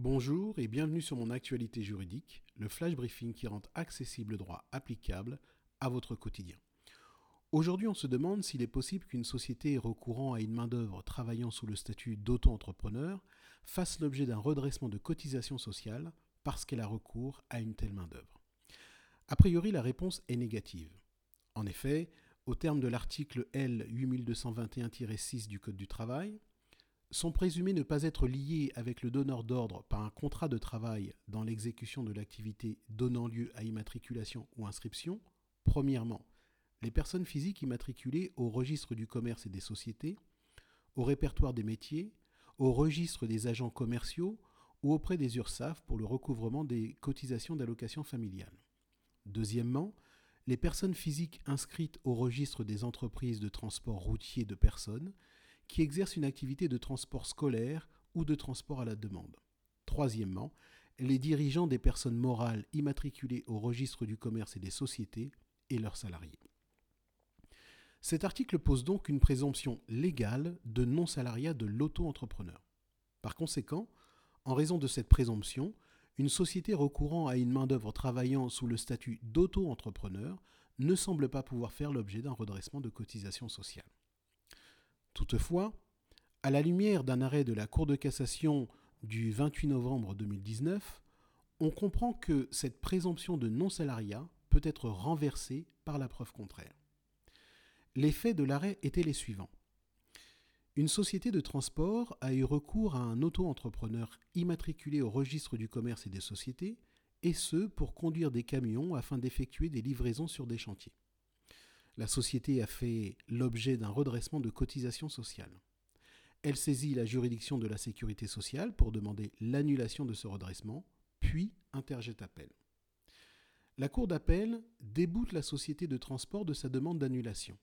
Bonjour et bienvenue sur mon actualité juridique, le flash briefing qui rend accessible le droit applicable à votre quotidien. Aujourd'hui, on se demande s'il est possible qu'une société recourant à une main-d'œuvre travaillant sous le statut d'auto-entrepreneur fasse l'objet d'un redressement de cotisation sociale parce qu'elle a recours à une telle main-d'œuvre. A priori, la réponse est négative. En effet, au terme de l'article L 8221-6 du Code du travail, sont présumés ne pas être liés avec le donneur d'ordre par un contrat de travail dans l'exécution de l'activité donnant lieu à immatriculation ou inscription, premièrement, les personnes physiques immatriculées au registre du commerce et des sociétés, au répertoire des métiers, au registre des agents commerciaux ou auprès des URSAF pour le recouvrement des cotisations d'allocation familiale. Deuxièmement, les personnes physiques inscrites au registre des entreprises de transport routier de personnes qui exercent une activité de transport scolaire ou de transport à la demande. Troisièmement, les dirigeants des personnes morales immatriculées au registre du commerce et des sociétés et leurs salariés. Cet article pose donc une présomption légale de non-salariat de l'auto-entrepreneur. Par conséquent, en raison de cette présomption, une société recourant à une main-d'œuvre travaillant sous le statut d'auto-entrepreneur ne semble pas pouvoir faire l'objet d'un redressement de cotisation sociale. Toutefois, à la lumière d'un arrêt de la Cour de cassation du 28 novembre 2019, on comprend que cette présomption de non-salariat peut être renversée par la preuve contraire. Les faits de l'arrêt étaient les suivants. Une société de transport a eu recours à un auto-entrepreneur immatriculé au registre du commerce et des sociétés, et ce pour conduire des camions afin d'effectuer des livraisons sur des chantiers. La société a fait l'objet d'un redressement de cotisation sociale. Elle saisit la juridiction de la sécurité sociale pour demander l'annulation de ce redressement, puis interjette appel. La Cour d'appel déboute la société de transport de sa demande d'annulation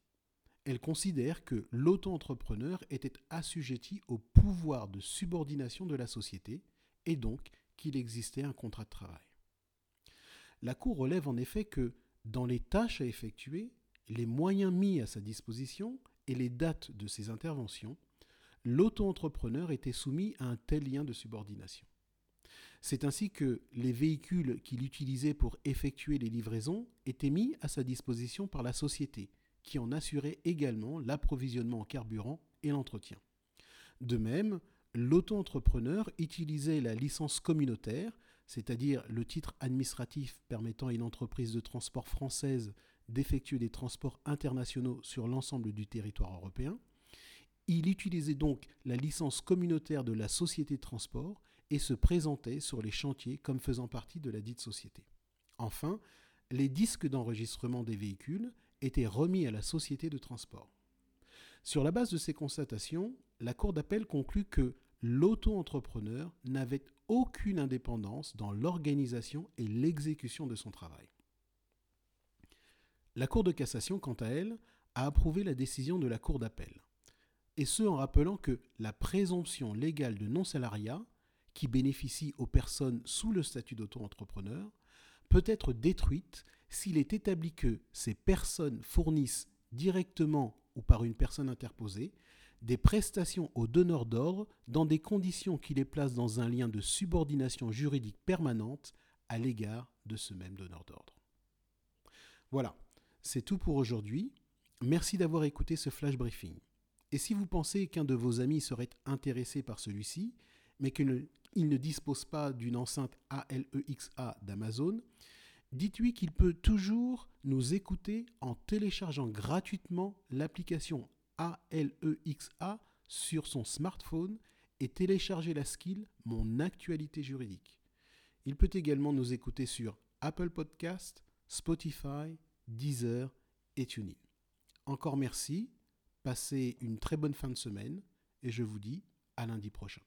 elle considère que l'auto-entrepreneur était assujetti au pouvoir de subordination de la société et donc qu'il existait un contrat de travail. La Cour relève en effet que dans les tâches à effectuer, les moyens mis à sa disposition et les dates de ses interventions, l'auto-entrepreneur était soumis à un tel lien de subordination. C'est ainsi que les véhicules qu'il utilisait pour effectuer les livraisons étaient mis à sa disposition par la société, qui en assurait également l'approvisionnement en carburant et l'entretien. De même, l'auto-entrepreneur utilisait la licence communautaire, c'est-à-dire le titre administratif permettant à une entreprise de transport française d'effectuer des transports internationaux sur l'ensemble du territoire européen. Il utilisait donc la licence communautaire de la société de transport et se présentait sur les chantiers comme faisant partie de la dite société. Enfin, les disques d'enregistrement des véhicules était remis à la société de transport. Sur la base de ces constatations, la Cour d'appel conclut que l'auto-entrepreneur n'avait aucune indépendance dans l'organisation et l'exécution de son travail. La Cour de cassation, quant à elle, a approuvé la décision de la Cour d'appel, et ce en rappelant que la présomption légale de non-salariat, qui bénéficie aux personnes sous le statut d'auto-entrepreneur, peut être détruite s'il est établi que ces personnes fournissent directement ou par une personne interposée des prestations aux donneurs d'ordre dans des conditions qui les placent dans un lien de subordination juridique permanente à l'égard de ce même donneur d'ordre. Voilà, c'est tout pour aujourd'hui. Merci d'avoir écouté ce flash briefing. Et si vous pensez qu'un de vos amis serait intéressé par celui-ci, mais qu'il ne dispose pas d'une enceinte ALEXA d'Amazon, dites-lui qu'il peut toujours nous écouter en téléchargeant gratuitement l'application ALEXA sur son smartphone et télécharger la skill Mon actualité juridique. Il peut également nous écouter sur Apple Podcast, Spotify, Deezer et TuneIn. Encore merci, passez une très bonne fin de semaine et je vous dis à lundi prochain.